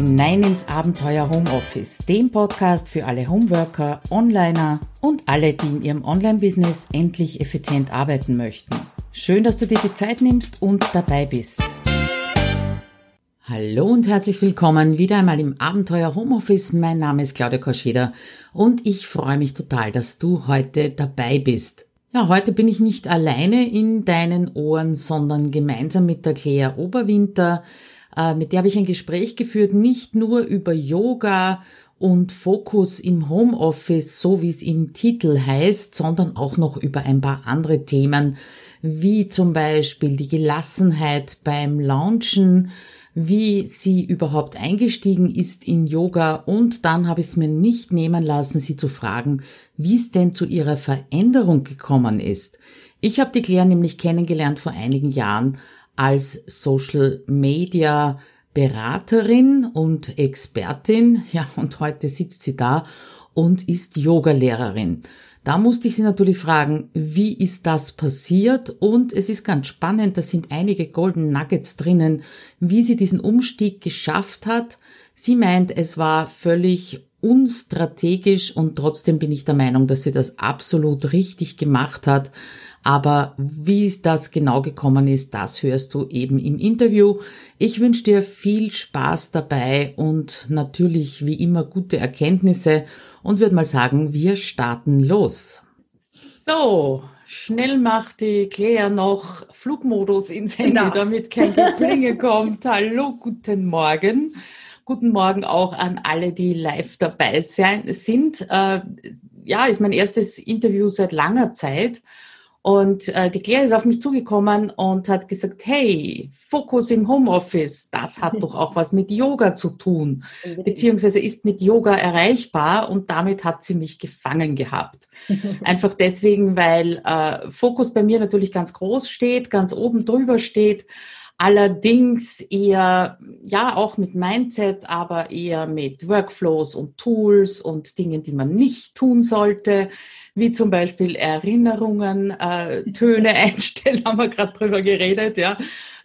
hinein ins Abenteuer Homeoffice, dem Podcast für alle Homeworker, Onliner und alle, die in ihrem Online-Business endlich effizient arbeiten möchten. Schön, dass du dir die Zeit nimmst und dabei bist. Hallo und herzlich willkommen wieder einmal im Abenteuer Homeoffice. Mein Name ist Claudia Korscheder und ich freue mich total, dass du heute dabei bist. Ja, heute bin ich nicht alleine in deinen Ohren, sondern gemeinsam mit der Claire Oberwinter. Äh, mit der habe ich ein Gespräch geführt, nicht nur über Yoga und Fokus im Homeoffice, so wie es im Titel heißt, sondern auch noch über ein paar andere Themen, wie zum Beispiel die Gelassenheit beim Launchen, wie sie überhaupt eingestiegen ist in Yoga und dann habe ich es mir nicht nehmen lassen, sie zu fragen, wie es denn zu ihrer Veränderung gekommen ist. Ich habe die Claire nämlich kennengelernt vor einigen Jahren als Social Media Beraterin und Expertin. Ja, und heute sitzt sie da und ist Yogalehrerin. Da musste ich sie natürlich fragen, wie ist das passiert? Und es ist ganz spannend, da sind einige Golden Nuggets drinnen, wie sie diesen Umstieg geschafft hat. Sie meint, es war völlig unstrategisch und trotzdem bin ich der Meinung, dass sie das absolut richtig gemacht hat. Aber wie das genau gekommen ist, das hörst du eben im Interview. Ich wünsche dir viel Spaß dabei und natürlich wie immer gute Erkenntnisse und würde mal sagen, wir starten los. So, schnell macht die Claire noch Flugmodus ins Handy, genau. damit kein Geblinge kommt. Hallo, guten Morgen. Guten Morgen auch an alle, die live dabei sein, sind. Äh, ja, ist mein erstes Interview seit langer Zeit. Und äh, die Claire ist auf mich zugekommen und hat gesagt, hey, Fokus im Homeoffice, das hat doch auch was mit Yoga zu tun, beziehungsweise ist mit Yoga erreichbar und damit hat sie mich gefangen gehabt. Einfach deswegen, weil äh, Fokus bei mir natürlich ganz groß steht, ganz oben drüber steht Allerdings eher, ja, auch mit Mindset, aber eher mit Workflows und Tools und Dingen, die man nicht tun sollte, wie zum Beispiel Erinnerungen, äh, Töne einstellen, haben wir gerade drüber geredet, ja,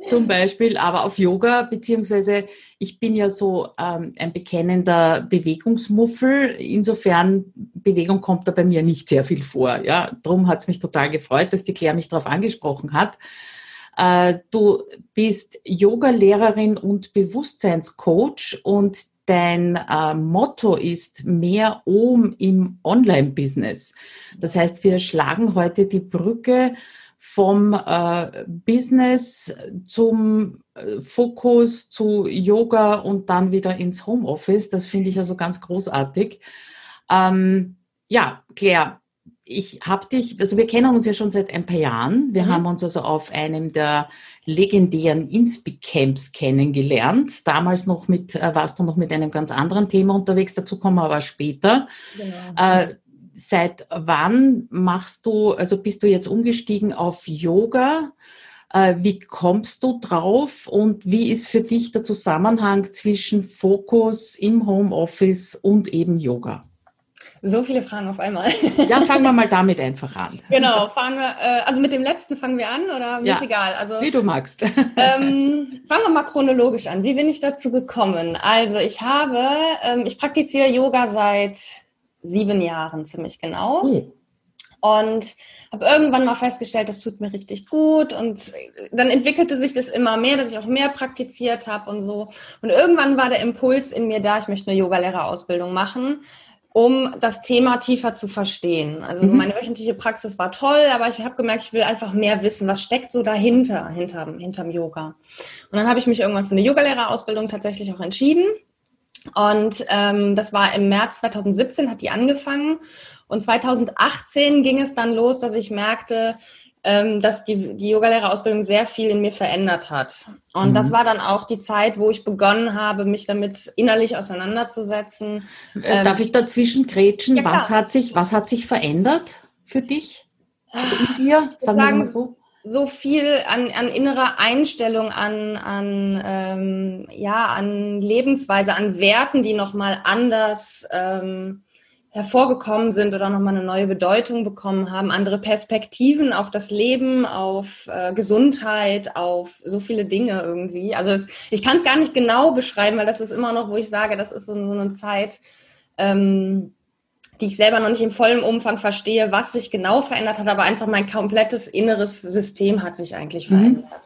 zum Beispiel, aber auf Yoga, beziehungsweise ich bin ja so ähm, ein bekennender Bewegungsmuffel. Insofern, Bewegung kommt da bei mir nicht sehr viel vor. Ja, darum hat es mich total gefreut, dass die Claire mich darauf angesprochen hat. Äh, du bist Yoga-Lehrerin und Bewusstseinscoach und dein äh, Motto ist mehr Ohm im Online-Business. Das heißt, wir schlagen heute die Brücke vom äh, Business zum Fokus zu Yoga und dann wieder ins Homeoffice. Das finde ich also ganz großartig. Ähm, ja, Claire, ich habe dich, also wir kennen uns ja schon seit ein paar Jahren. Wir mhm. haben uns also auf einem der legendären Inspicamps kennengelernt. Damals noch mit, äh, warst du noch mit einem ganz anderen Thema unterwegs, dazu kommen wir aber später. Genau. Äh, seit wann machst du, also bist du jetzt umgestiegen auf Yoga? Äh, wie kommst du drauf und wie ist für dich der Zusammenhang zwischen Fokus im Homeoffice und eben Yoga? So viele Fragen auf einmal. Ja, fangen wir mal damit einfach an. Genau, fangen wir, äh, also mit dem letzten fangen wir an oder ja, ist egal. Also, wie du magst. Ähm, fangen wir mal chronologisch an. Wie bin ich dazu gekommen? Also ich habe, ähm, ich praktiziere Yoga seit sieben Jahren ziemlich genau. Oh. Und habe irgendwann mal festgestellt, das tut mir richtig gut. Und dann entwickelte sich das immer mehr, dass ich auch mehr praktiziert habe und so. Und irgendwann war der Impuls in mir da, ich möchte eine Yogalehrerausbildung machen um das Thema tiefer zu verstehen. Also mhm. meine wöchentliche Praxis war toll, aber ich habe gemerkt, ich will einfach mehr wissen, was steckt so dahinter, hinterm, hinterm Yoga. Und dann habe ich mich irgendwann für eine Yogalehrerausbildung tatsächlich auch entschieden. Und ähm, das war im März 2017, hat die angefangen. Und 2018 ging es dann los, dass ich merkte, ähm, dass die, die Yogalehrerausbildung sehr viel in mir verändert hat. Und mhm. das war dann auch die Zeit, wo ich begonnen habe, mich damit innerlich auseinanderzusetzen. Äh, darf ähm, ich dazwischen grätschen? Ja, was, hat sich, was hat sich verändert für dich? In dir? Sagen wir mal so so viel an, an innerer Einstellung, an, an, ähm, ja, an Lebensweise, an Werten, die nochmal anders ähm, hervorgekommen sind oder nochmal eine neue Bedeutung bekommen haben, andere Perspektiven auf das Leben, auf äh, Gesundheit, auf so viele Dinge irgendwie. Also es, ich kann es gar nicht genau beschreiben, weil das ist immer noch, wo ich sage, das ist so, so eine Zeit, ähm, die ich selber noch nicht im vollen Umfang verstehe, was sich genau verändert hat, aber einfach mein komplettes inneres System hat sich eigentlich mhm. verändert.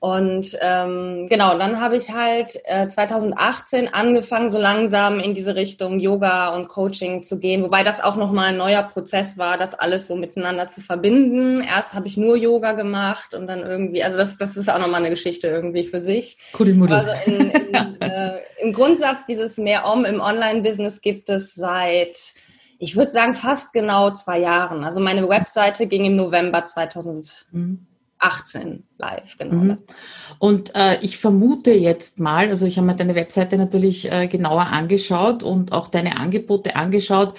Und ähm, genau, dann habe ich halt äh, 2018 angefangen, so langsam in diese Richtung Yoga und Coaching zu gehen, wobei das auch nochmal ein neuer Prozess war, das alles so miteinander zu verbinden. Erst habe ich nur Yoga gemacht und dann irgendwie, also das, das ist auch nochmal eine Geschichte irgendwie für sich. Kuddelmuddel. Also in, in, äh, im Grundsatz dieses Mehr Om im Online-Business gibt es seit ich würde sagen, fast genau zwei Jahren. Also meine Webseite ging im November 2000. Mhm. 18 live, genau. Mhm. Und äh, ich vermute jetzt mal, also ich habe mir deine Webseite natürlich äh, genauer angeschaut und auch deine Angebote angeschaut.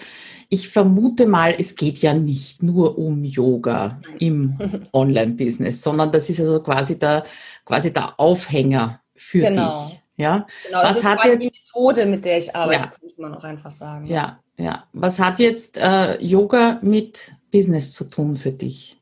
Ich vermute mal, es geht ja nicht nur um Yoga im Online-Business, sondern das ist also quasi der, quasi der Aufhänger für genau. dich. Ja? Genau, das Was ist hat jetzt, die Methode, mit der ich arbeite, ja. könnte man auch einfach sagen. Ja, ja. Was hat jetzt äh, Yoga mit Business zu tun für dich?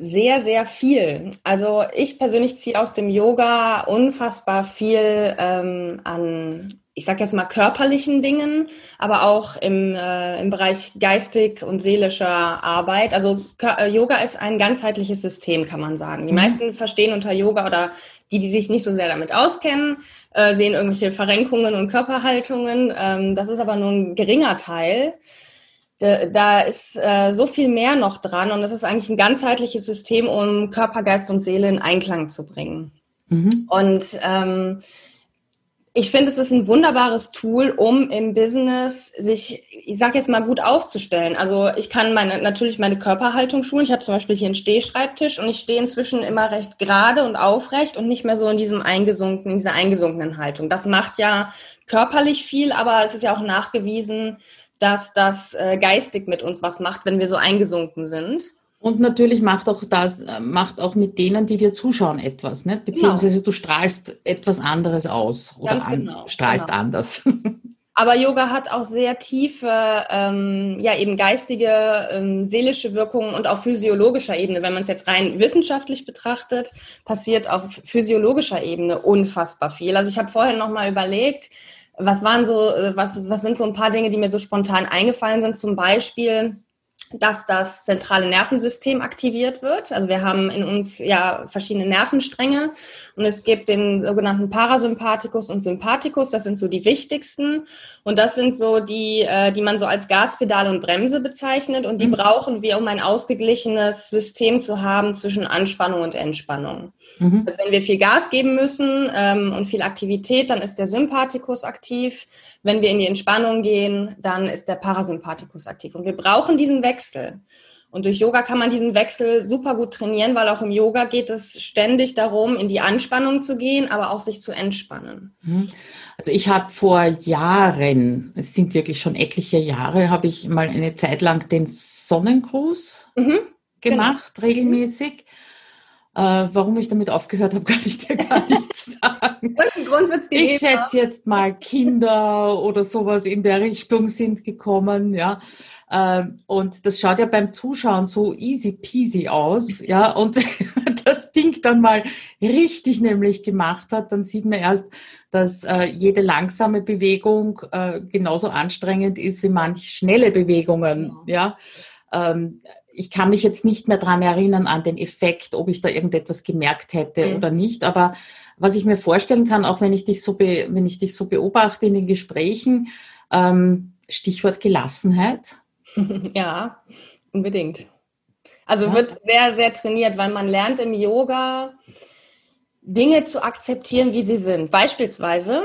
Sehr, sehr viel. Also ich persönlich ziehe aus dem Yoga unfassbar viel ähm, an, ich sage jetzt mal körperlichen Dingen, aber auch im, äh, im Bereich geistig und seelischer Arbeit. Also äh, Yoga ist ein ganzheitliches System, kann man sagen. Die mhm. meisten verstehen unter Yoga oder die, die sich nicht so sehr damit auskennen, äh, sehen irgendwelche Verrenkungen und Körperhaltungen. Ähm, das ist aber nur ein geringer Teil da, da ist äh, so viel mehr noch dran und es ist eigentlich ein ganzheitliches System, um Körper, Geist und Seele in Einklang zu bringen. Mhm. Und ähm, ich finde, es ist ein wunderbares Tool, um im Business sich, ich sage jetzt mal, gut aufzustellen. Also ich kann meine, natürlich meine Körperhaltung schulen. Ich habe zum Beispiel hier einen Stehschreibtisch und ich stehe inzwischen immer recht gerade und aufrecht und nicht mehr so in diesem eingesunkenen, in dieser eingesunkenen Haltung. Das macht ja körperlich viel, aber es ist ja auch nachgewiesen, dass das äh, geistig mit uns was macht, wenn wir so eingesunken sind. Und natürlich macht auch das, äh, macht auch mit denen, die dir zuschauen, etwas, ne? Beziehungsweise genau. du strahlst etwas anderes aus oder an, genau, strahlst genau. anders. Aber Yoga hat auch sehr tiefe, ähm, ja eben geistige, ähm, seelische Wirkungen und auf physiologischer Ebene. Wenn man es jetzt rein wissenschaftlich betrachtet, passiert auf physiologischer Ebene unfassbar viel. Also ich habe vorher noch mal überlegt, was waren so, äh, was, was sind so ein paar Dinge, die mir so spontan eingefallen sind? Zum Beispiel, dass das zentrale Nervensystem aktiviert wird. Also wir haben in uns ja verschiedene Nervenstränge und es gibt den sogenannten Parasympathikus und Sympathikus. Das sind so die wichtigsten und das sind so die, äh, die man so als Gaspedale und Bremse bezeichnet und die mhm. brauchen wir, um ein ausgeglichenes System zu haben zwischen Anspannung und Entspannung. Mhm. Also wenn wir viel Gas geben müssen ähm, und viel Aktivität, dann ist der Sympathikus aktiv. Wenn wir in die Entspannung gehen, dann ist der Parasympathikus aktiv. Und wir brauchen diesen Wechsel. Und durch Yoga kann man diesen Wechsel super gut trainieren, weil auch im Yoga geht es ständig darum, in die Anspannung zu gehen, aber auch sich zu entspannen. Mhm. Also ich habe vor Jahren, es sind wirklich schon etliche Jahre, habe ich mal eine Zeit lang den Sonnengruß mhm, gemacht, genau. regelmäßig. Äh, warum ich damit aufgehört habe, kann ich dir gar nicht sagen. Ich schätze jetzt mal Kinder oder sowas in der Richtung sind gekommen, ja. Ähm, und das schaut ja beim Zuschauen so easy peasy aus, ja. Und das Ding dann mal richtig nämlich gemacht hat, dann sieht man erst, dass äh, jede langsame Bewegung äh, genauso anstrengend ist wie manche schnelle Bewegungen, ja. Ähm, ich kann mich jetzt nicht mehr dran erinnern an den Effekt, ob ich da irgendetwas gemerkt hätte mhm. oder nicht. Aber was ich mir vorstellen kann, auch wenn ich dich so, be, wenn ich dich so beobachte in den Gesprächen, ähm, Stichwort Gelassenheit. Ja, unbedingt. Also ja. wird sehr, sehr trainiert, weil man lernt im Yoga Dinge zu akzeptieren, wie sie sind. Beispielsweise,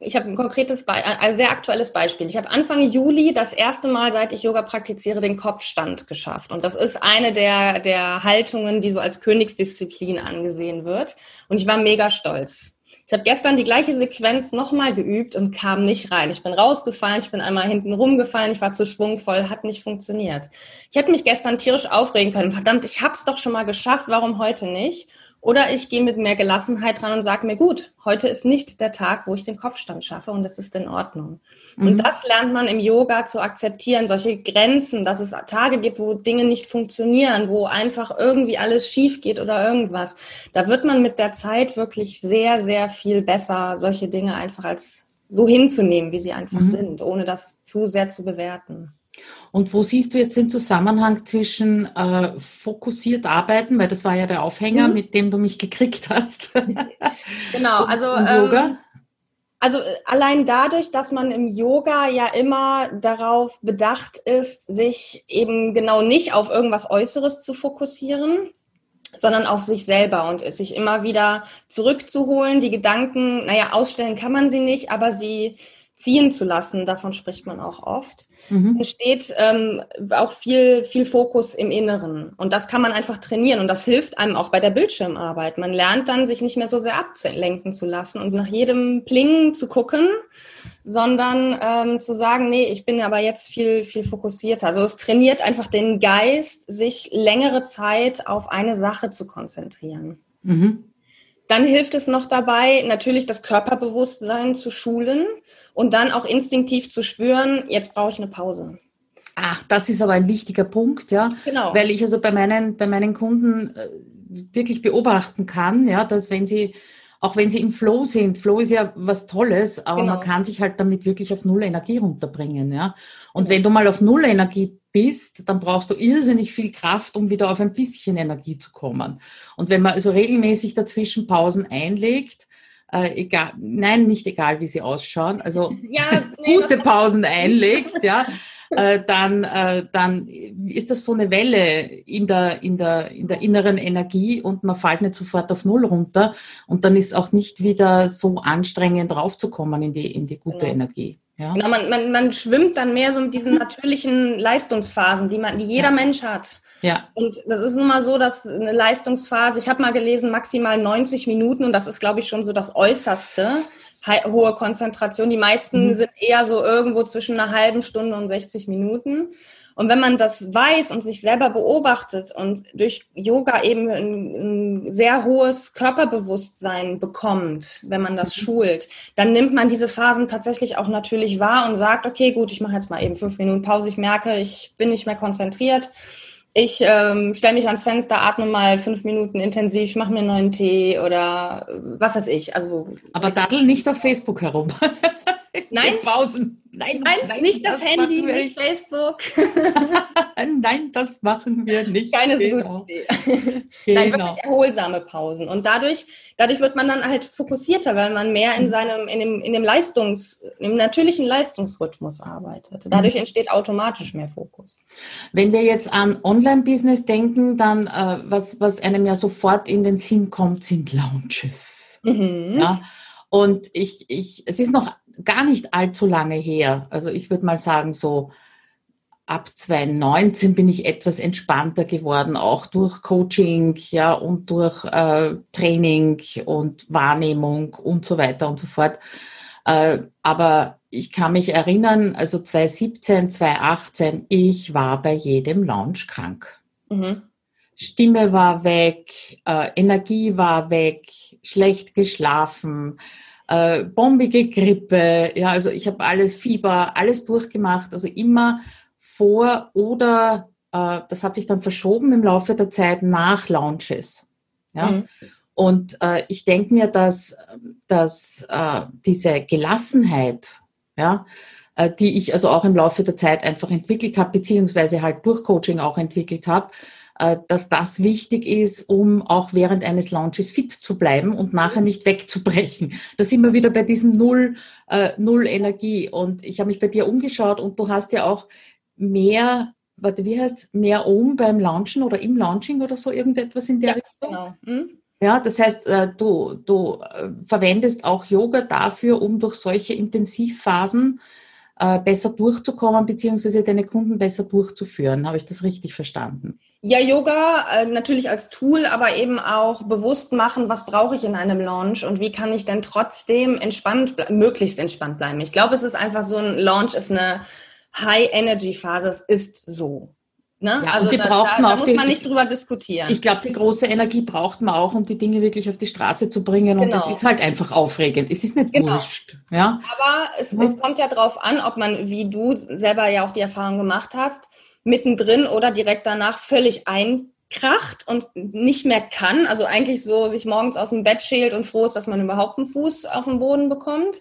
ich habe ein konkretes, Be ein sehr aktuelles Beispiel. Ich habe Anfang Juli das erste Mal, seit ich Yoga praktiziere, den Kopfstand geschafft. Und das ist eine der, der Haltungen, die so als Königsdisziplin angesehen wird. Und ich war mega stolz. Ich habe gestern die gleiche Sequenz nochmal geübt und kam nicht rein. Ich bin rausgefallen, ich bin einmal hinten rumgefallen, ich war zu schwungvoll, hat nicht funktioniert. Ich hätte mich gestern tierisch aufregen können. Verdammt, ich hab's doch schon mal geschafft, warum heute nicht? Oder ich gehe mit mehr Gelassenheit dran und sage mir, gut, heute ist nicht der Tag, wo ich den Kopfstand schaffe und das ist in Ordnung. Mhm. Und das lernt man im Yoga zu akzeptieren, solche Grenzen, dass es Tage gibt, wo Dinge nicht funktionieren, wo einfach irgendwie alles schief geht oder irgendwas. Da wird man mit der Zeit wirklich sehr, sehr viel besser, solche Dinge einfach als so hinzunehmen, wie sie einfach mhm. sind, ohne das zu sehr zu bewerten. Und wo siehst du jetzt den Zusammenhang zwischen äh, fokussiert arbeiten, weil das war ja der Aufhänger, mhm. mit dem du mich gekriegt hast. genau, also und Yoga. Ähm, also äh, allein dadurch, dass man im Yoga ja immer darauf bedacht ist, sich eben genau nicht auf irgendwas Äußeres zu fokussieren, sondern auf sich selber und sich immer wieder zurückzuholen. Die Gedanken, naja, ausstellen kann man sie nicht, aber sie ziehen zu lassen, davon spricht man auch oft, mhm. entsteht ähm, auch viel, viel Fokus im Inneren. Und das kann man einfach trainieren und das hilft einem auch bei der Bildschirmarbeit. Man lernt dann, sich nicht mehr so sehr ablenken zu lassen und nach jedem Plingen zu gucken, sondern ähm, zu sagen, nee, ich bin aber jetzt viel, viel fokussierter. Also es trainiert einfach den Geist, sich längere Zeit auf eine Sache zu konzentrieren. Mhm. Dann hilft es noch dabei, natürlich das Körperbewusstsein zu schulen und dann auch instinktiv zu spüren, jetzt brauche ich eine Pause. Ach, das ist aber ein wichtiger Punkt, ja. Genau. Weil ich also bei meinen, bei meinen Kunden äh, wirklich beobachten kann, ja, dass wenn sie, auch wenn sie im Flow sind, Flow ist ja was Tolles, aber genau. man kann sich halt damit wirklich auf Null Energie runterbringen, ja. Und genau. wenn du mal auf Null Energie bist, dann brauchst du irrsinnig viel Kraft, um wieder auf ein bisschen Energie zu kommen. Und wenn man also regelmäßig dazwischen Pausen einlegt, äh, egal, nein, nicht egal, wie sie ausschauen, also ja, nee, gute Pausen einlegt, ja, äh, dann, äh, dann ist das so eine Welle in der, in, der, in der inneren Energie und man fällt nicht sofort auf Null runter und dann ist auch nicht wieder so anstrengend draufzukommen in die, in die gute genau. Energie. Ja. Genau, man, man, man schwimmt dann mehr so mit diesen natürlichen Leistungsphasen, die man, die jeder ja. Mensch hat. Ja. Und das ist nun mal so, dass eine Leistungsphase, ich habe mal gelesen, maximal 90 Minuten und das ist, glaube ich, schon so das Äußerste, hohe Konzentration. Die meisten mhm. sind eher so irgendwo zwischen einer halben Stunde und 60 Minuten. Und wenn man das weiß und sich selber beobachtet und durch Yoga eben ein, ein sehr hohes Körperbewusstsein bekommt, wenn man das mhm. schult, dann nimmt man diese Phasen tatsächlich auch natürlich wahr und sagt, okay, gut, ich mache jetzt mal eben fünf Minuten Pause, ich merke, ich bin nicht mehr konzentriert ich ähm, stelle mich ans Fenster, atme mal fünf Minuten intensiv, mache mir einen neuen Tee oder was weiß ich. Also, Aber daddel nicht auf Facebook herum. Nein. Pausen. Nein, nein, nein nicht das, das Handy, nicht Facebook. nein, das machen wir nicht. Keine genau. gute Idee. Genau. Nein, wirklich erholsame Pausen. Und dadurch, dadurch wird man dann halt fokussierter, weil man mehr in mhm. seinem, in dem, in dem Leistungs, im natürlichen Leistungsrhythmus arbeitet. Dadurch mhm. entsteht automatisch mehr Fokus. Wenn wir jetzt an Online-Business denken, dann äh, was, was einem ja sofort in den Sinn kommt, sind Lounges. Mhm. Ja. Und ich, ich, es ist noch gar nicht allzu lange her. Also ich würde mal sagen, so ab 2019 bin ich etwas entspannter geworden, auch durch Coaching, ja, und durch äh, Training und Wahrnehmung und so weiter und so fort. Äh, aber ich kann mich erinnern, also 2017, 2018, ich war bei jedem Launch krank. Mhm. Stimme war weg, äh, Energie war weg, schlecht geschlafen, äh, bombige Grippe, ja, also ich habe alles Fieber, alles durchgemacht, also immer vor oder äh, das hat sich dann verschoben im Laufe der Zeit nach Launches. Ja. Mhm. Und äh, ich denke mir, dass, dass äh, diese Gelassenheit, ja, äh, die ich also auch im Laufe der Zeit einfach entwickelt habe, beziehungsweise halt durch Coaching auch entwickelt habe, dass das wichtig ist, um auch während eines Launches fit zu bleiben und nachher nicht wegzubrechen. Da sind wir wieder bei diesem Null, äh, Null Energie. Und ich habe mich bei dir umgeschaut und du hast ja auch mehr, warte, wie heißt mehr um beim Launchen oder im Launching oder so irgendetwas in der ja, Richtung? Genau. Hm? Ja, das heißt, äh, du, du äh, verwendest auch Yoga dafür, um durch solche Intensivphasen äh, besser durchzukommen, beziehungsweise deine Kunden besser durchzuführen. Habe ich das richtig verstanden? Ja, Yoga äh, natürlich als Tool, aber eben auch bewusst machen, was brauche ich in einem Launch und wie kann ich denn trotzdem entspannt, möglichst entspannt bleiben. Ich glaube, es ist einfach so ein Launch ist eine High-Energy-Phase. Es ist so. Ne? Ja, also die da, braucht da, man da muss die, man nicht drüber diskutieren. Ich glaube, die große Energie braucht man auch, um die Dinge wirklich auf die Straße zu bringen. Und genau. das ist halt einfach aufregend. Es ist nicht genau. wurscht. Ja? Aber es, ja. es kommt ja darauf an, ob man, wie du selber ja auch die Erfahrung gemacht hast, mittendrin oder direkt danach völlig einkracht und nicht mehr kann. Also eigentlich so sich morgens aus dem Bett schält und froh ist, dass man überhaupt einen Fuß auf den Boden bekommt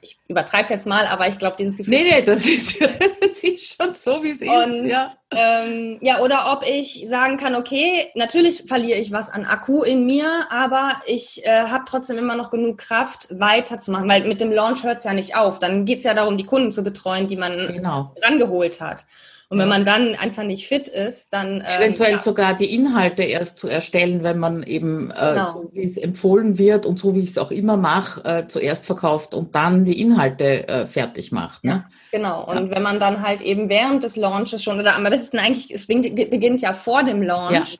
ich übertreibe es jetzt mal, aber ich glaube, dieses Gefühl. Nee, nee, das ist, das ist schon so, wie es ist. Ja. Ähm, ja, oder ob ich sagen kann, okay, natürlich verliere ich was an Akku in mir, aber ich äh, habe trotzdem immer noch genug Kraft, weiterzumachen, weil mit dem Launch hört es ja nicht auf. Dann geht es ja darum, die Kunden zu betreuen, die man genau. rangeholt hat. Und wenn man dann einfach nicht fit ist, dann. Ähm, Eventuell ja. sogar die Inhalte erst zu erstellen, wenn man eben, äh, genau. so wie es empfohlen wird und so wie ich es auch immer mache, äh, zuerst verkauft und dann die Inhalte äh, fertig macht. Ne? Ja, genau. Und ja. wenn man dann halt eben während des Launches schon, oder am besten eigentlich, es beginnt ja vor dem Launch,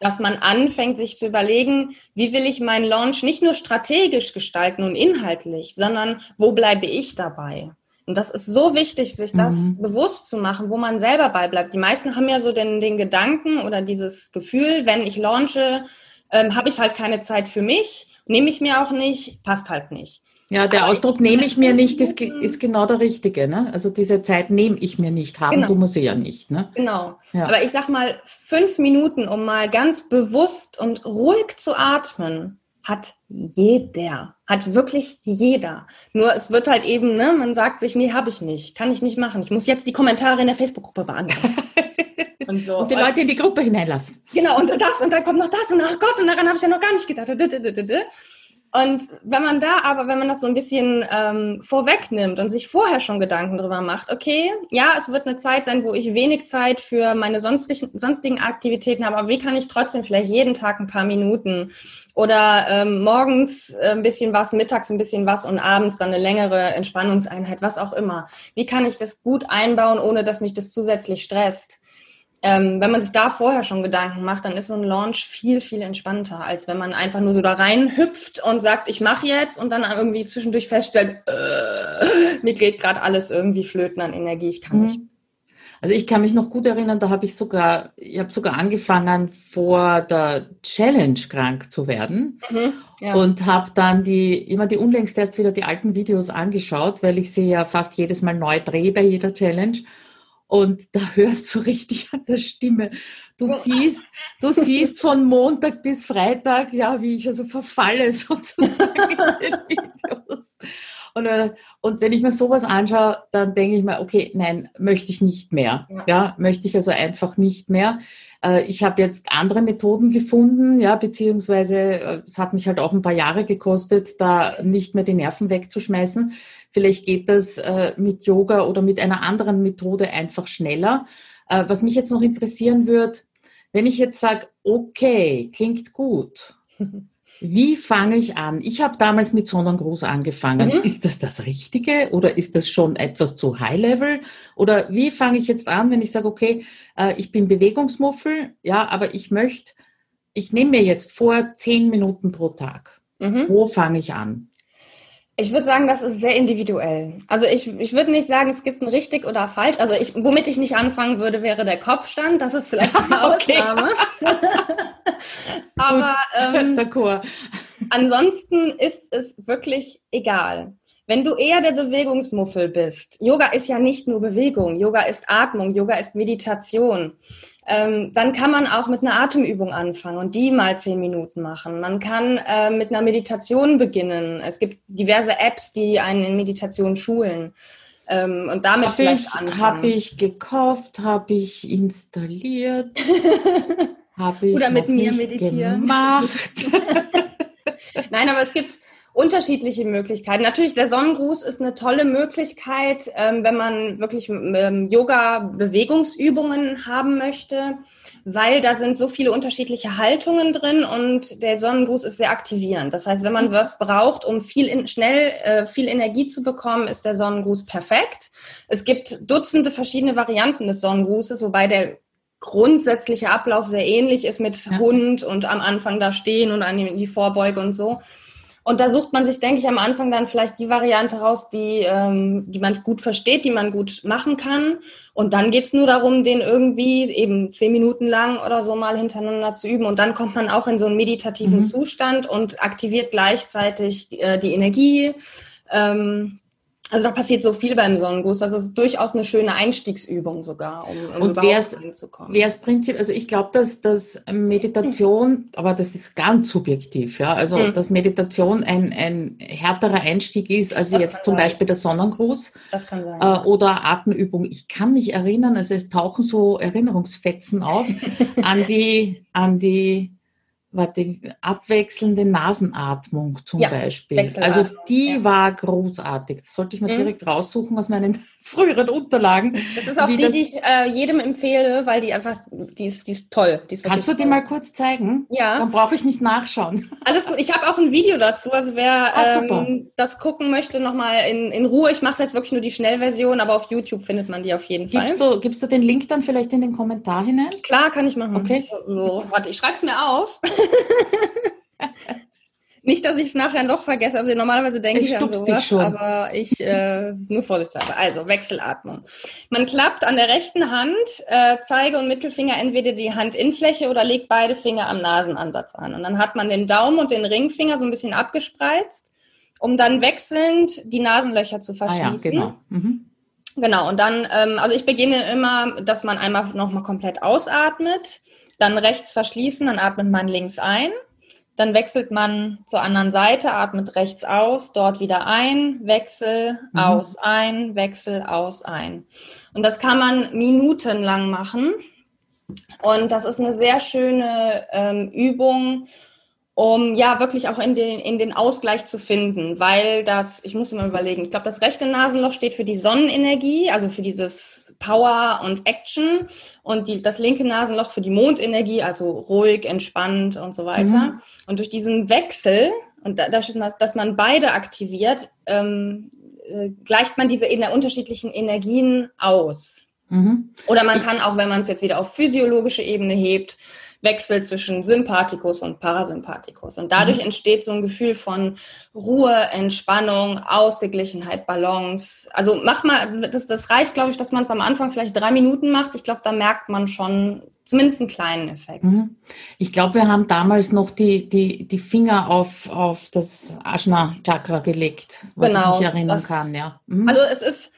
dass man anfängt, sich zu überlegen, wie will ich meinen Launch nicht nur strategisch gestalten und inhaltlich, sondern wo bleibe ich dabei? Und das ist so wichtig, sich das mhm. bewusst zu machen, wo man selber bei bleibt. Die meisten haben ja so den, den Gedanken oder dieses Gefühl, wenn ich launche, ähm, habe ich halt keine Zeit für mich, nehme ich mir auch nicht, passt halt nicht. Ja, der Aber Ausdruck nehme ich mir nicht ist, ist genau der richtige. Ne? Also diese Zeit nehme ich mir nicht, haben genau. du musst sie ja nicht. Ne? Genau. Ja. Aber ich sag mal, fünf Minuten, um mal ganz bewusst und ruhig zu atmen, hat jeder, hat wirklich jeder. Nur es wird halt eben, ne, man sagt sich, nee, habe ich nicht, kann ich nicht machen. Ich muss jetzt die Kommentare in der Facebook-Gruppe beantworten. und, so. und die Leute in die Gruppe hineinlassen. Genau, und das, und dann kommt noch das, und ach Gott, und daran habe ich ja noch gar nicht gedacht. Und wenn man da aber, wenn man das so ein bisschen ähm, vorwegnimmt und sich vorher schon Gedanken drüber macht, okay, ja, es wird eine Zeit sein, wo ich wenig Zeit für meine sonstigen, sonstigen Aktivitäten habe, aber wie kann ich trotzdem vielleicht jeden Tag ein paar Minuten oder ähm, morgens äh, ein bisschen was, mittags ein bisschen was und abends dann eine längere Entspannungseinheit, was auch immer. Wie kann ich das gut einbauen, ohne dass mich das zusätzlich stresst? ähm, wenn man sich da vorher schon Gedanken macht, dann ist so ein Launch viel, viel entspannter, als wenn man einfach nur so da reinhüpft und sagt, ich mache jetzt und dann irgendwie zwischendurch feststellt, äh, mir geht gerade alles irgendwie flöten an Energie, ich kann mhm. nicht. Also ich kann mich noch gut erinnern, da habe ich sogar, ich habe sogar angefangen, vor der Challenge krank zu werden mhm, ja. und habe dann die immer die unlängst erst wieder die alten Videos angeschaut, weil ich sie ja fast jedes Mal neu drehe bei jeder Challenge und da hörst du richtig an der Stimme. Du siehst, du siehst von Montag bis Freitag, ja, wie ich also verfalle sozusagen in den Videos. Und, äh, und wenn ich mir sowas anschaue, dann denke ich mir, okay, nein, möchte ich nicht mehr. Ja, ja möchte ich also einfach nicht mehr. Äh, ich habe jetzt andere Methoden gefunden, ja, beziehungsweise äh, es hat mich halt auch ein paar Jahre gekostet, da nicht mehr die Nerven wegzuschmeißen. Vielleicht geht das mit Yoga oder mit einer anderen Methode einfach schneller. Was mich jetzt noch interessieren wird, wenn ich jetzt sage, okay, klingt gut. Wie fange ich an? Ich habe damals mit Sonnengruß angefangen. Mhm. Ist das das Richtige oder ist das schon etwas zu High Level? Oder wie fange ich jetzt an, wenn ich sage, okay, äh, ich bin Bewegungsmuffel, ja, aber ich möchte, ich nehme mir jetzt vor zehn Minuten pro Tag. Mhm. Wo fange ich an? Ich würde sagen, das ist sehr individuell. Also ich, ich würde nicht sagen, es gibt ein richtig oder falsch. Also ich, womit ich nicht anfangen würde, wäre der Kopfstand. Das ist vielleicht eine Ausnahme. Aber ähm, ansonsten ist es wirklich egal. Wenn du eher der Bewegungsmuffel bist, Yoga ist ja nicht nur Bewegung, Yoga ist Atmung, Yoga ist Meditation ähm, dann kann man auch mit einer Atemübung anfangen und die mal zehn Minuten machen. Man kann äh, mit einer Meditation beginnen. Es gibt diverse Apps, die einen in Meditation schulen. Ähm, und damit hab vielleicht ich, anfangen. Habe ich gekauft, habe ich installiert, habe ich Oder mit mir meditieren. gemacht. Nein, aber es gibt unterschiedliche Möglichkeiten. Natürlich, der Sonnengruß ist eine tolle Möglichkeit, ähm, wenn man wirklich ähm, Yoga-Bewegungsübungen haben möchte, weil da sind so viele unterschiedliche Haltungen drin und der Sonnengruß ist sehr aktivierend. Das heißt, wenn man was braucht, um viel in, schnell äh, viel Energie zu bekommen, ist der Sonnengruß perfekt. Es gibt Dutzende verschiedene Varianten des Sonnengrußes, wobei der grundsätzliche Ablauf sehr ähnlich ist mit ja. Hund und am Anfang da stehen und an die Vorbeuge und so. Und da sucht man sich, denke ich, am Anfang dann vielleicht die Variante raus, die, ähm, die man gut versteht, die man gut machen kann. Und dann geht's nur darum, den irgendwie eben zehn Minuten lang oder so mal hintereinander zu üben. Und dann kommt man auch in so einen meditativen mhm. Zustand und aktiviert gleichzeitig äh, die Energie. Ähm, also da passiert so viel beim Sonnengruß. Das ist durchaus eine schöne Einstiegsübung sogar, um, um und überhaupt reinzukommen. Wer Prinzip, also ich glaube, dass, dass Meditation, mhm. aber das ist ganz subjektiv, ja. Also mhm. dass Meditation ein, ein härterer Einstieg ist, als das jetzt zum sein. Beispiel der Sonnengruß. Das kann sein. Äh, oder Atemübung. Ich kann mich erinnern, also es tauchen so Erinnerungsfetzen auf an die, an die warte, abwechselnde Nasenatmung zum ja, Beispiel. Also die war großartig. Das sollte ich mal mhm. direkt raussuchen aus meinen früheren Unterlagen. Das ist auch die, das, die ich äh, jedem empfehle, weil die einfach, die ist, die ist toll. Die ist kannst du die mal kurz zeigen? Ja. Dann brauche ich nicht nachschauen. Alles gut. Ich habe auch ein Video dazu. Also wer ah, ähm, das gucken möchte, nochmal in, in Ruhe. Ich mache jetzt wirklich nur die Schnellversion, aber auf YouTube findet man die auf jeden Fall. Gibst du, gibst du den Link dann vielleicht in den Kommentar hinein? Klar, kann ich machen. Okay. So, warte, ich schreibe es mir auf. Nicht, dass ich es nachher noch vergesse. Also normalerweise denke ich, ich an sowas, aber ich äh, nur vorsichtshalber. Also Wechselatmung. Man klappt an der rechten Hand äh, Zeige und Mittelfinger entweder die Handinnenfläche oder legt beide Finger am Nasenansatz an. Und dann hat man den Daumen und den Ringfinger so ein bisschen abgespreizt, um dann wechselnd die Nasenlöcher zu verschließen. Ah ja, genau. Mhm. Genau, und dann, ähm, also ich beginne immer, dass man einmal nochmal komplett ausatmet, dann rechts verschließen, dann atmet man links ein dann wechselt man zur anderen Seite, atmet rechts aus, dort wieder ein, Wechsel, mhm. aus, ein, Wechsel, aus, ein. Und das kann man minutenlang machen. Und das ist eine sehr schöne ähm, Übung, um ja wirklich auch in den, in den Ausgleich zu finden, weil das, ich muss immer überlegen, ich glaube, das rechte Nasenloch steht für die Sonnenenergie, also für dieses Power und Action und die, das linke Nasenloch für die Mondenergie, also ruhig, entspannt und so weiter. Mhm. Und durch diesen Wechsel und da, dass man beide aktiviert, ähm, äh, gleicht man diese unterschiedlichen Energien aus. Mhm. Oder man kann auch, wenn man es jetzt wieder auf physiologische Ebene hebt, Wechsel zwischen Sympathikus und Parasympathikus. Und dadurch mhm. entsteht so ein Gefühl von Ruhe, Entspannung, Ausgeglichenheit, Balance. Also mach mal, das, das reicht, glaube ich, dass man es am Anfang vielleicht drei Minuten macht. Ich glaube, da merkt man schon zumindest einen kleinen Effekt. Mhm. Ich glaube, wir haben damals noch die, die, die Finger auf, auf das Ajna-Chakra gelegt, was genau, ich mich erinnern das, kann. Ja. Mhm. Also es ist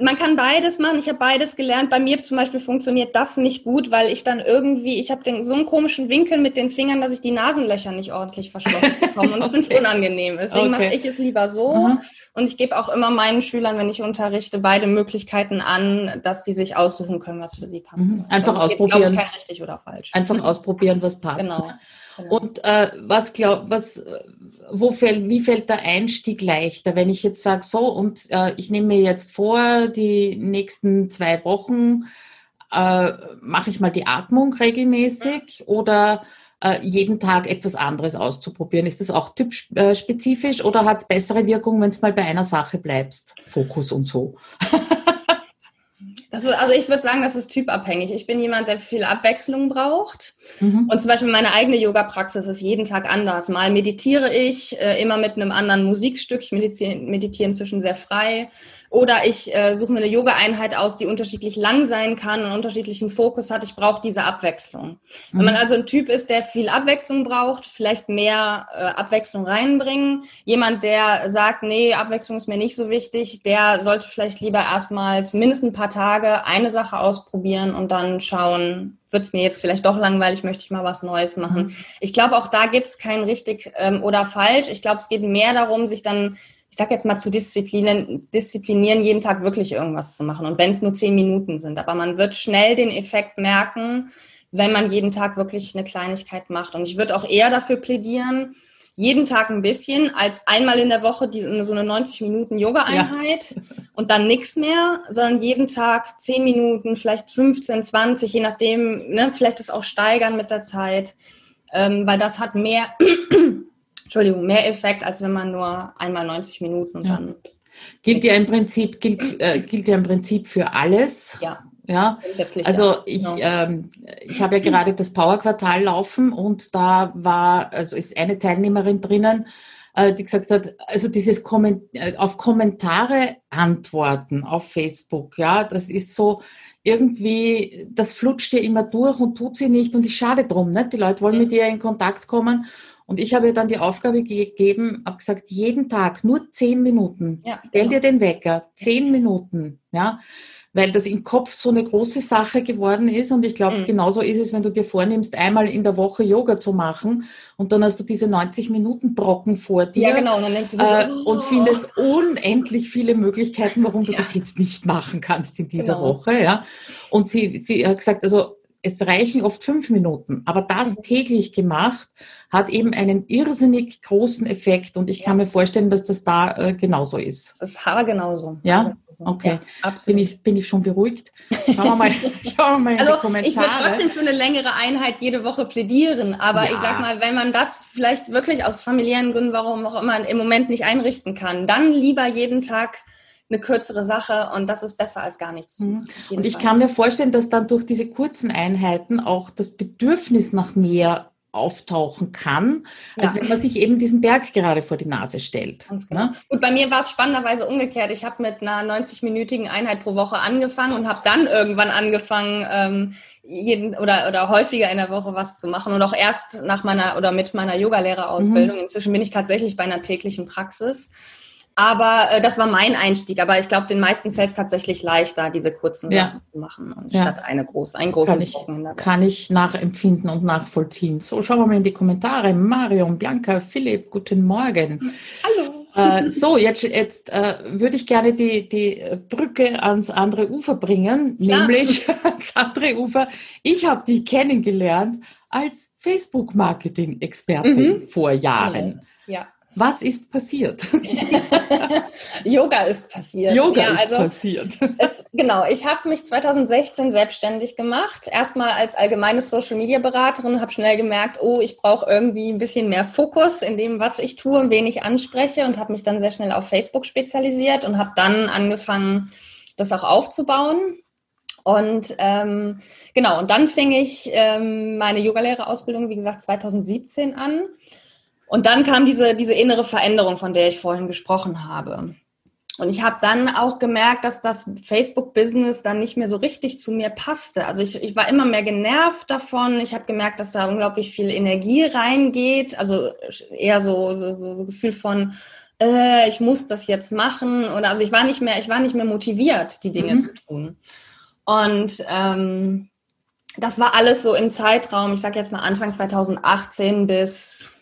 man kann beides machen. Ich habe beides gelernt. Bei mir zum Beispiel funktioniert das nicht gut, weil ich dann irgendwie, ich habe so einen komischen Winkel mit den Fingern, dass ich die Nasenlöcher nicht ordentlich verschlossen bekomme. Und ich finde es unangenehm. Deswegen okay. mache ich es lieber so. Mhm. Und ich gebe auch immer meinen Schülern, wenn ich unterrichte, beide Möglichkeiten an, dass sie sich aussuchen können, was für sie passt. Mhm. Einfach also ausprobieren. Geht, kein richtig oder falsch. Einfach ausprobieren, was passt. Genau. genau. Und äh, was glaub, was wo fällt, wie fällt der Einstieg leichter, wenn ich jetzt sage, so, und äh, ich nehme mir jetzt vor, die nächsten zwei Wochen äh, mache ich mal die Atmung regelmäßig oder äh, jeden Tag etwas anderes auszuprobieren. Ist das auch typspezifisch oder hat es bessere Wirkung, wenn es mal bei einer Sache bleibst? Fokus und so. Ist, also ich würde sagen, das ist typabhängig. Ich bin jemand, der viel Abwechslung braucht. Mhm. Und zum Beispiel meine eigene Yoga-Praxis ist jeden Tag anders. Mal meditiere ich äh, immer mit einem anderen Musikstück. Ich meditiere, meditiere inzwischen sehr frei. Oder ich äh, suche mir eine Yoga-Einheit aus, die unterschiedlich lang sein kann und unterschiedlichen Fokus hat. Ich brauche diese Abwechslung. Mhm. Wenn man also ein Typ ist, der viel Abwechslung braucht, vielleicht mehr äh, Abwechslung reinbringen. Jemand, der sagt, nee, Abwechslung ist mir nicht so wichtig, der sollte vielleicht lieber erstmal zumindest ein paar Tage eine Sache ausprobieren und dann schauen, wird es mir jetzt vielleicht doch langweilig, möchte ich mal was Neues machen. Mhm. Ich glaube, auch da gibt es kein richtig ähm, oder falsch. Ich glaube, es geht mehr darum, sich dann ich sag jetzt mal, zu disziplinieren, disziplinieren, jeden Tag wirklich irgendwas zu machen. Und wenn es nur zehn Minuten sind. Aber man wird schnell den Effekt merken, wenn man jeden Tag wirklich eine Kleinigkeit macht. Und ich würde auch eher dafür plädieren, jeden Tag ein bisschen, als einmal in der Woche die, so eine 90 Minuten Yoga-Einheit ja. und dann nichts mehr, sondern jeden Tag 10 Minuten, vielleicht 15, 20, je nachdem, ne, vielleicht das auch steigern mit der Zeit, ähm, weil das hat mehr Entschuldigung, mehr Effekt, als wenn man nur einmal 90 Minuten ja. dann. Gilt ja im Prinzip, gilt, äh, gilt ja im Prinzip für alles. Ja. Ja, also ich, genau. ähm, ich habe ja gerade das Power-Quartal laufen und da war, also ist eine Teilnehmerin drinnen, äh, die gesagt hat, also dieses Komment äh, auf Kommentare antworten auf Facebook, ja, das ist so irgendwie, das flutscht dir immer durch und tut sie nicht und ist schade drum, ne? Die Leute wollen mit dir in Kontakt kommen und ich habe ihr dann die Aufgabe gegeben, habe gesagt, jeden Tag nur zehn Minuten. Ja, Stell genau. dir den Wecker, zehn Minuten, ja weil das im Kopf so eine große Sache geworden ist. Und ich glaube, mhm. genauso ist es, wenn du dir vornimmst, einmal in der Woche Yoga zu machen und dann hast du diese 90 Minuten Brocken vor dir. Ja, genau. Und, dann denkst du äh, oh. und findest unendlich viele Möglichkeiten, warum du ja. das jetzt nicht machen kannst in dieser genau. Woche. Ja. Und sie, sie hat gesagt, also es reichen oft fünf Minuten, aber das mhm. täglich gemacht hat eben einen irrsinnig großen Effekt und ich ja. kann mir vorstellen, dass das da äh, genauso ist. Das ist haargenauso. Ja, okay. Ja, bin, ich, bin ich schon beruhigt? Schauen wir mal, schauen wir mal in also, die Kommentare. Ich würde trotzdem für eine längere Einheit jede Woche plädieren, aber ja. ich sag mal, wenn man das vielleicht wirklich aus familiären Gründen, warum auch immer, im Moment nicht einrichten kann, dann lieber jeden Tag eine kürzere Sache und das ist besser als gar nichts. Mhm. Und ich Fall. kann mir vorstellen, dass dann durch diese kurzen Einheiten auch das Bedürfnis nach mehr auftauchen kann, als ja. wenn man sich eben diesen Berg gerade vor die Nase stellt. Ganz genau. Ne? Gut, bei mir war es spannenderweise umgekehrt. Ich habe mit einer 90-minütigen Einheit pro Woche angefangen und habe dann irgendwann angefangen, ähm, jeden oder, oder häufiger in der Woche was zu machen und auch erst nach meiner oder mit meiner Yogalehrerausbildung. Mhm. Inzwischen bin ich tatsächlich bei einer täglichen Praxis. Aber äh, das war mein Einstieg. Aber ich glaube, den meisten fällt es tatsächlich leichter, diese kurzen ja. Sachen zu machen, ja. eine große, einen großen kann ich, kann ich nachempfinden und nachvollziehen. So, schauen wir mal in die Kommentare. Marion, Bianca, Philipp, guten Morgen. Hallo. Äh, so, jetzt, jetzt äh, würde ich gerne die, die Brücke ans andere Ufer bringen, Klar. nämlich ans andere Ufer. Ich habe dich kennengelernt als Facebook-Marketing-Expertin mhm. vor Jahren. Ja. Was ist passiert? Yoga ist passiert. Yoga ja, ist also passiert. Es, genau, ich habe mich 2016 selbstständig gemacht. Erstmal als allgemeine Social-Media-Beraterin, habe schnell gemerkt, oh, ich brauche irgendwie ein bisschen mehr Fokus in dem, was ich tue und wen ich anspreche und habe mich dann sehr schnell auf Facebook spezialisiert und habe dann angefangen, das auch aufzubauen. Und ähm, genau, und dann fing ich ähm, meine Yogalehrerausbildung, wie gesagt, 2017 an und dann kam diese, diese innere Veränderung, von der ich vorhin gesprochen habe. Und ich habe dann auch gemerkt, dass das Facebook-Business dann nicht mehr so richtig zu mir passte. Also ich, ich war immer mehr genervt davon. Ich habe gemerkt, dass da unglaublich viel Energie reingeht. Also eher so, so, so, so Gefühl von, äh, ich muss das jetzt machen. Oder also ich war nicht mehr, ich war nicht mehr motiviert, die Dinge mhm. zu tun. Und ähm, das war alles so im Zeitraum, ich sage jetzt mal Anfang 2018 bis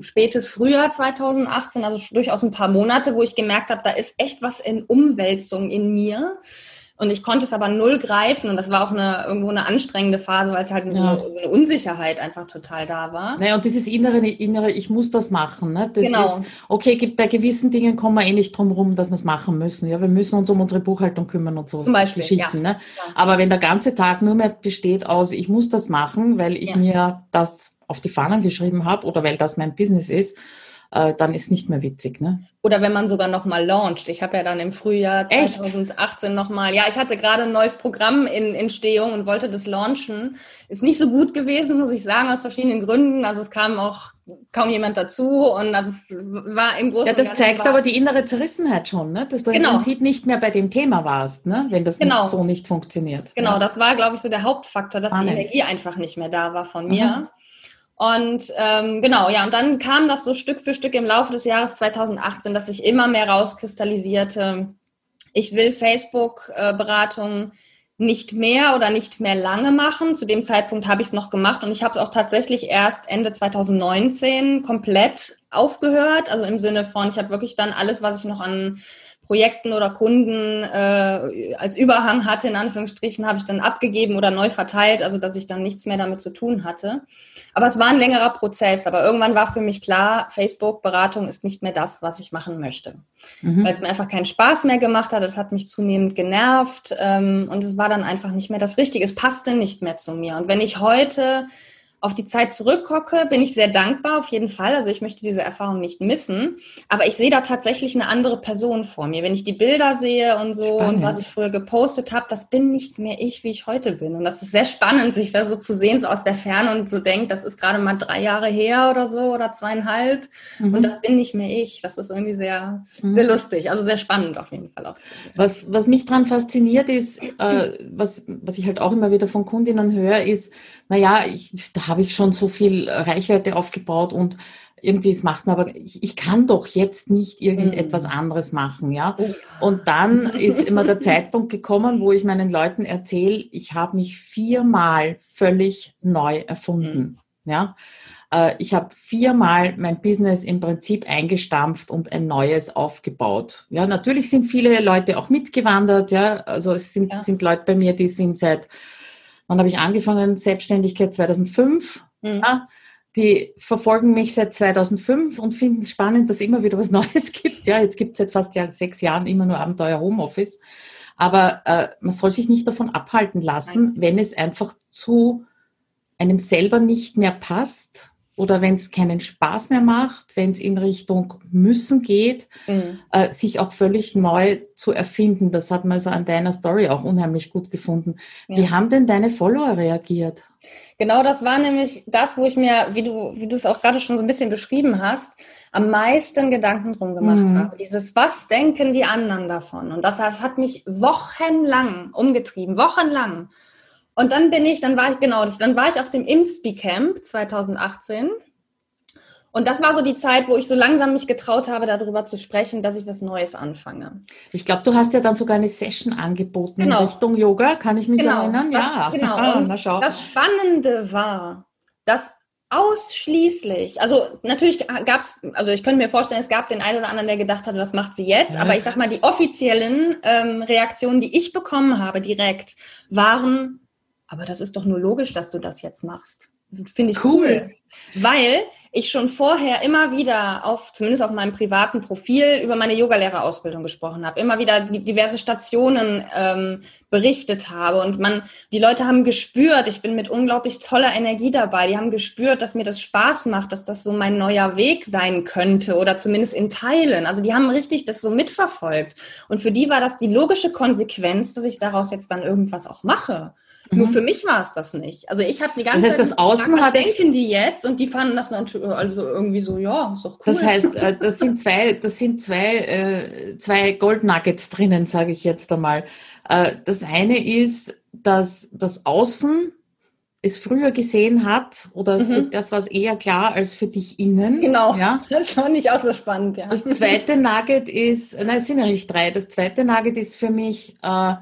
spätes Frühjahr 2018, also durchaus ein paar Monate, wo ich gemerkt habe, da ist echt was in Umwälzung in mir. Und ich konnte es aber null greifen und das war auch eine, irgendwo eine anstrengende Phase, weil es halt so, eine, so eine Unsicherheit einfach total da war. Naja, und dieses innere, innere, ich muss das machen. Ne? Das genau. Ist, okay, bei gewissen Dingen kommen wir eh nicht drum rum, dass wir es machen müssen. Ja, wir müssen uns um unsere Buchhaltung kümmern und so Zum Beispiel, Geschichten. Ja. Ne? Aber wenn der ganze Tag nur mehr besteht aus, ich muss das machen, weil ich ja. mir das auf die Fahnen geschrieben habe oder weil das mein Business ist, äh, dann ist nicht mehr witzig. Ne? Oder wenn man sogar nochmal launcht. Ich habe ja dann im Frühjahr 2018 nochmal, ja, ich hatte gerade ein neues Programm in Entstehung und wollte das launchen. Ist nicht so gut gewesen, muss ich sagen, aus verschiedenen Gründen. Also es kam auch kaum jemand dazu und also es war im Großen Ja, das zeigt aber die innere Zerrissenheit schon, ne? dass du genau. im Prinzip nicht mehr bei dem Thema warst, ne? wenn das genau. nicht so nicht funktioniert. Genau, ja. das war, glaube ich, so der Hauptfaktor, dass Spannend. die Energie einfach nicht mehr da war von mir. Mhm. Und ähm, genau, ja, und dann kam das so Stück für Stück im Laufe des Jahres 2018, dass sich immer mehr rauskristallisierte, ich will Facebook-Beratung nicht mehr oder nicht mehr lange machen. Zu dem Zeitpunkt habe ich es noch gemacht und ich habe es auch tatsächlich erst Ende 2019 komplett aufgehört. Also im Sinne von, ich habe wirklich dann alles, was ich noch an Projekten oder Kunden äh, als Überhang hatte, in Anführungsstrichen, habe ich dann abgegeben oder neu verteilt, also dass ich dann nichts mehr damit zu tun hatte. Aber es war ein längerer Prozess, aber irgendwann war für mich klar, Facebook-Beratung ist nicht mehr das, was ich machen möchte. Mhm. Weil es mir einfach keinen Spaß mehr gemacht hat, es hat mich zunehmend genervt ähm, und es war dann einfach nicht mehr das Richtige. Es passte nicht mehr zu mir. Und wenn ich heute auf die Zeit zurückgucke, bin ich sehr dankbar auf jeden Fall. Also ich möchte diese Erfahrung nicht missen. Aber ich sehe da tatsächlich eine andere Person vor mir. Wenn ich die Bilder sehe und so spannend. und was ich früher gepostet habe, das bin nicht mehr ich, wie ich heute bin. Und das ist sehr spannend, sich da so zu sehen, so aus der Ferne und so denkt, das ist gerade mal drei Jahre her oder so oder zweieinhalb. Mhm. Und das bin nicht mehr ich. Das ist irgendwie sehr, mhm. sehr lustig. Also sehr spannend auf jeden Fall auch. Was, was mich daran fasziniert ist, äh, was, was ich halt auch immer wieder von Kundinnen höre, ist, naja, ich, da habe ich schon so viel Reichweite aufgebaut und irgendwie, es macht mir aber, ich, ich kann doch jetzt nicht irgendetwas mhm. anderes machen, ja. Oh. Und dann ist immer der Zeitpunkt gekommen, wo ich meinen Leuten erzähle, ich habe mich viermal völlig neu erfunden, mhm. ja. Äh, ich habe viermal mein Business im Prinzip eingestampft und ein neues aufgebaut. Ja, natürlich sind viele Leute auch mitgewandert, ja. Also es sind, ja. sind Leute bei mir, die sind seit Wann habe ich angefangen? Selbstständigkeit 2005. Mhm. Ja, die verfolgen mich seit 2005 und finden es spannend, dass immer wieder was Neues gibt. Ja, jetzt gibt es seit fast ja, sechs Jahren immer nur Abenteuer Homeoffice. Aber äh, man soll sich nicht davon abhalten lassen, Nein. wenn es einfach zu einem selber nicht mehr passt oder wenn es keinen Spaß mehr macht, wenn es in Richtung müssen geht, mhm. äh, sich auch völlig neu zu erfinden. Das hat man so an deiner Story auch unheimlich gut gefunden. Ja. Wie haben denn deine Follower reagiert? Genau, das war nämlich das, wo ich mir, wie du, wie du es auch gerade schon so ein bisschen beschrieben hast, am meisten Gedanken drum gemacht mhm. habe. Dieses, was denken die anderen davon? Und das, das hat mich wochenlang umgetrieben, wochenlang. Und dann bin ich, dann war ich, genau, dann war ich auf dem IMSPI Camp 2018. Und das war so die Zeit, wo ich so langsam mich getraut habe, darüber zu sprechen, dass ich was Neues anfange. Ich glaube, du hast ja dann sogar eine Session angeboten genau. in Richtung Yoga, kann ich mich genau. erinnern? Das, ja, genau. Ah, das Spannende war, dass ausschließlich, also natürlich gab es, also ich könnte mir vorstellen, es gab den einen oder anderen, der gedacht hat, was macht sie jetzt? Ja. Aber ich sag mal, die offiziellen ähm, Reaktionen, die ich bekommen habe direkt, waren aber das ist doch nur logisch, dass du das jetzt machst. Finde ich cool. cool. Weil ich schon vorher immer wieder auf, zumindest auf meinem privaten Profil, über meine Yogalehrerausbildung gesprochen habe, immer wieder diverse Stationen ähm, berichtet habe und man, die Leute haben gespürt, ich bin mit unglaublich toller Energie dabei. Die haben gespürt, dass mir das Spaß macht, dass das so mein neuer Weg sein könnte oder zumindest in Teilen. Also die haben richtig das so mitverfolgt. Und für die war das die logische Konsequenz, dass ich daraus jetzt dann irgendwas auch mache. Mhm. Nur für mich war es das nicht. Also ich habe die ganze das heißt, Zeit das Außen gefragt, was denken die jetzt? Und die fanden das natürlich also irgendwie so, ja, ist doch cool. Das heißt, äh, das sind zwei, das sind zwei, äh, zwei Gold Nuggets drinnen, sage ich jetzt einmal. Äh, das eine ist, dass das Außen es früher gesehen hat oder mhm. das war es eher klar als für dich innen. Genau, ja? das fand ich auch so spannend. Ja. Das zweite Nugget ist, nein, es sind nicht drei, das zweite Nugget ist für mich, äh,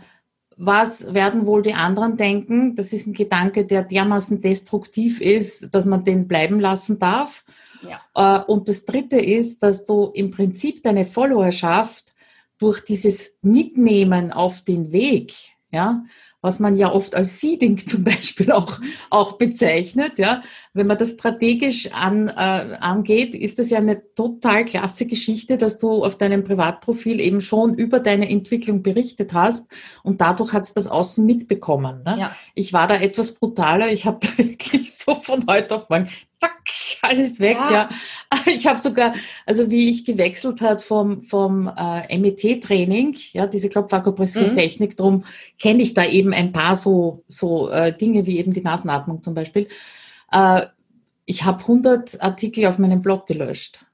was werden wohl die anderen denken? Das ist ein Gedanke, der dermaßen destruktiv ist, dass man den bleiben lassen darf. Ja. Äh, und das Dritte ist, dass du im Prinzip deine Followerschaft durch dieses Mitnehmen auf den Weg, ja, was man ja oft als Seeding zum Beispiel auch, auch bezeichnet. Ja. Wenn man das strategisch an, äh, angeht, ist das ja eine total klasse Geschichte, dass du auf deinem Privatprofil eben schon über deine Entwicklung berichtet hast und dadurch hat es das Außen mitbekommen. Ne? Ja. Ich war da etwas brutaler. Ich habe da wirklich so von heute auf morgen zack, alles weg, ja. ja. Ich habe sogar, also wie ich gewechselt hat vom, vom äh, MET-Training, ja, diese Kopfakupressurtechnik, mhm. drum kenne ich da eben ein paar so, so äh, Dinge wie eben die Nasenatmung zum Beispiel. Äh, ich habe 100 Artikel auf meinem Blog gelöscht.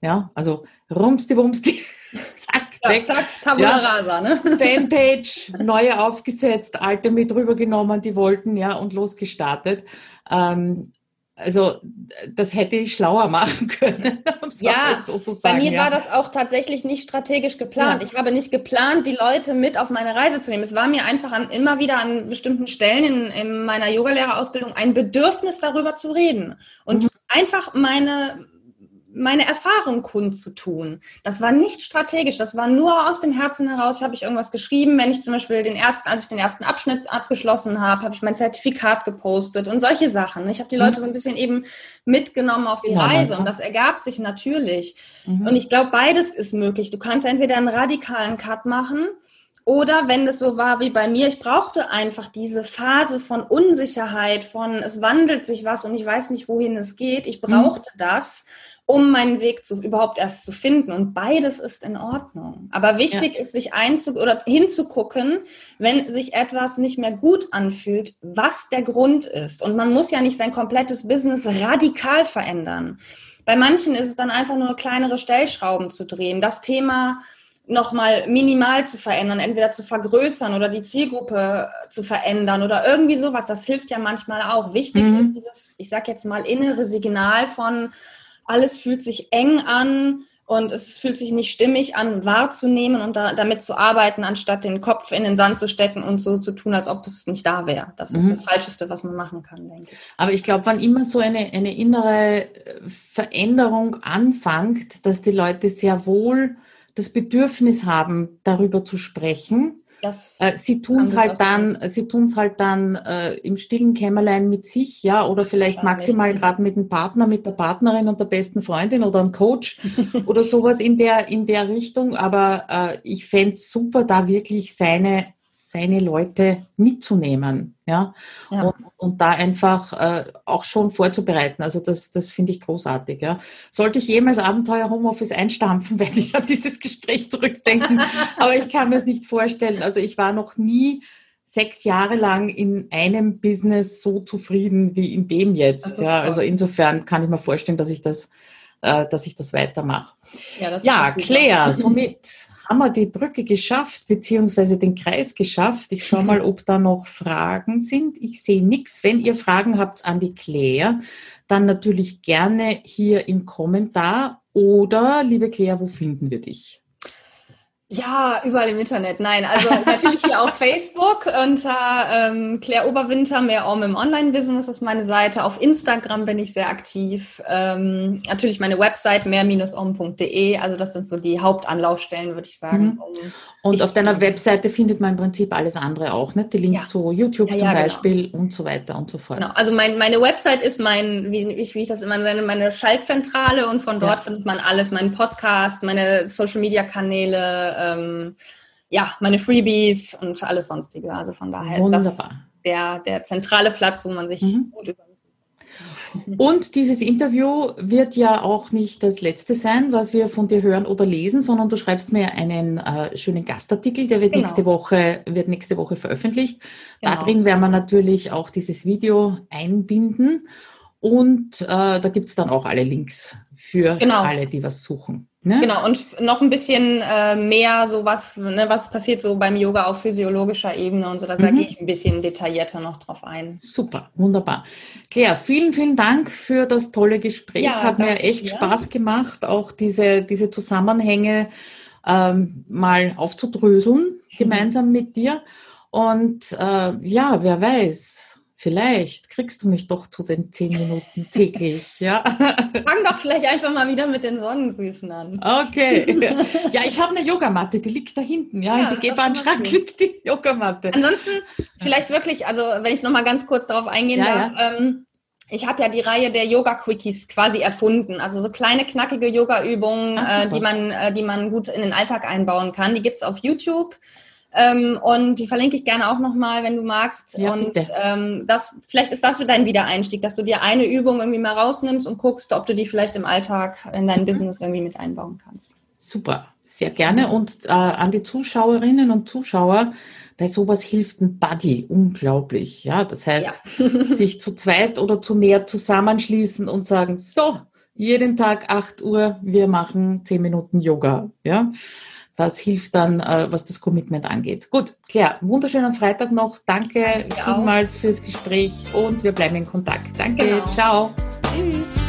Ja, also rumsti wumsti, zack, ja, weg. Zack, Tabula ja. rasa, ne? Fanpage, neue aufgesetzt, alte mit rübergenommen, die wollten, ja, und losgestartet. Ähm, also das hätte ich schlauer machen können. ja, so bei mir ja. war das auch tatsächlich nicht strategisch geplant. Ja. Ich habe nicht geplant, die Leute mit auf meine Reise zu nehmen. Es war mir einfach an, immer wieder an bestimmten Stellen in, in meiner Yogalehrerausbildung ein Bedürfnis darüber zu reden und mhm. einfach meine meine Erfahrung kundzutun. Das war nicht strategisch, das war nur aus dem Herzen heraus, habe ich irgendwas geschrieben. Wenn ich zum Beispiel den ersten, als ich den ersten Abschnitt abgeschlossen habe, habe ich mein Zertifikat gepostet und solche Sachen. Ich habe die Leute mhm. so ein bisschen eben mitgenommen auf die genau, Reise und das ergab sich natürlich. Mhm. Und ich glaube, beides ist möglich. Du kannst entweder einen radikalen Cut machen Oder wenn es so war wie bei mir, ich brauchte einfach diese Phase von Unsicherheit, von es wandelt sich was und ich weiß nicht, wohin es geht. Ich mhm. brauchte mhm. das, um meinen Weg zu, überhaupt erst zu finden. Und beides ist in Ordnung. Aber wichtig ja. ist, sich einzu oder hinzugucken, wenn sich etwas nicht mehr gut anfühlt, was der Grund ist. Und man muss ja nicht sein komplettes Business radikal verändern. Bei manchen ist es dann einfach nur kleinere Stellschrauben zu drehen. Das Thema nochmal minimal zu verändern, entweder zu vergrößern oder die Zielgruppe zu verändern oder irgendwie sowas. Das hilft ja manchmal auch. Wichtig mhm. ist dieses, ich sag jetzt mal, innere Signal von, alles fühlt sich eng an und es fühlt sich nicht stimmig an, wahrzunehmen und da, damit zu arbeiten, anstatt den Kopf in den Sand zu stecken und so zu tun, als ob es nicht da wäre. Das ist mhm. das Falscheste, was man machen kann, denke ich. Aber ich glaube, wann immer so eine, eine innere Veränderung anfängt, dass die Leute sehr wohl das Bedürfnis haben, darüber zu sprechen. Das äh, sie tun es halt dann, sie tun es halt dann äh, im stillen Kämmerlein mit sich, ja, oder vielleicht maximal gerade mit dem Partner, mit der Partnerin und der besten Freundin oder einem Coach oder sowas in der in der Richtung. Aber äh, ich fände es super, da wirklich seine seine Leute mitzunehmen, ja, ja. Und, und, da einfach äh, auch schon vorzubereiten. Also das, das finde ich großartig, ja. Sollte ich jemals Abenteuer Homeoffice einstampfen, werde ich an dieses Gespräch zurückdenken. Aber ich kann mir es nicht vorstellen. Also ich war noch nie sechs Jahre lang in einem Business so zufrieden wie in dem jetzt. Ja, also insofern kann ich mir vorstellen, dass ich das, äh, dass ich das weitermache. Ja, ja Claire, somit haben wir die Brücke geschafft, beziehungsweise den Kreis geschafft. Ich schaue mal, ob da noch Fragen sind. Ich sehe nichts. Wenn ihr Fragen habt an die Claire, dann natürlich gerne hier im Kommentar oder, liebe Claire, wo finden wir dich? Ja, überall im Internet. Nein, also natürlich hier auf Facebook unter ähm, Claire Oberwinter, mehr Om im Online-Business ist meine Seite. Auf Instagram bin ich sehr aktiv. Ähm, natürlich meine Website mehr-om.de. Also das sind so die Hauptanlaufstellen, würde ich sagen. Mhm. Um und auf deiner Webseite findet man im Prinzip alles andere auch, ne? Die Links ja. zu YouTube ja, ja, zum genau. Beispiel genau. und so weiter und so fort. Genau. Also mein, meine Website ist mein, wie, wie ich das immer nenne, meine Schaltzentrale und von dort findet man alles, meinen Podcast, meine Social-Media-Kanäle, ähm, ja, meine Freebies und alles sonstige. Also von daher Wunderbar. ist das der, der zentrale Platz, wo man sich mhm. gut über und dieses Interview wird ja auch nicht das letzte sein, was wir von dir hören oder lesen, sondern du schreibst mir einen äh, schönen Gastartikel, der wird genau. nächste Woche, wird nächste Woche veröffentlicht. Genau. Darin werden wir natürlich auch dieses Video einbinden. Und äh, da gibt es dann auch alle Links für genau. alle, die was suchen. Ne? Genau, und noch ein bisschen äh, mehr so was, ne, was passiert so beim Yoga auf physiologischer Ebene und so, da mhm. gehe ich ein bisschen detaillierter noch drauf ein. Super, wunderbar. Claire, vielen, vielen Dank für das tolle Gespräch. Ja, Hat mir echt dir. Spaß gemacht, auch diese, diese Zusammenhänge ähm, mal aufzudröseln, mhm. gemeinsam mit dir. Und äh, ja, wer weiß, vielleicht kriegst du mich doch zu den zehn Minuten täglich, ja. Fang doch vielleicht einfach mal wieder mit den Sonnengrüßen an. Okay. Ja, ich habe eine Yogamatte, die liegt da hinten, ja, ja im begehbaren Schrank liegt die Yogamatte. Ansonsten vielleicht wirklich, also wenn ich nochmal ganz kurz darauf eingehen ja, darf, ja. Ähm, ich habe ja die Reihe der Yoga-Quickies quasi erfunden. Also so kleine, knackige Yoga-Übungen, äh, die, man, äh, die man gut in den Alltag einbauen kann. Die gibt's auf YouTube. Ähm, und die verlinke ich gerne auch nochmal, wenn du magst. Ja, und ähm, das, vielleicht ist das für dein Wiedereinstieg, dass du dir eine Übung irgendwie mal rausnimmst und guckst, ob du die vielleicht im Alltag in dein Business irgendwie mit einbauen kannst. Super, sehr gerne. Und äh, an die Zuschauerinnen und Zuschauer, bei sowas hilft ein Buddy unglaublich. Ja, das heißt, ja. sich zu zweit oder zu mehr zusammenschließen und sagen, so, jeden Tag 8 Uhr, wir machen 10 Minuten Yoga. Ja, das hilft dann, äh, was das Commitment angeht. Gut, Claire, wunderschönen Freitag noch. Danke vielmals fürs Gespräch und wir bleiben in Kontakt. Danke, genau. ciao. Tschüss.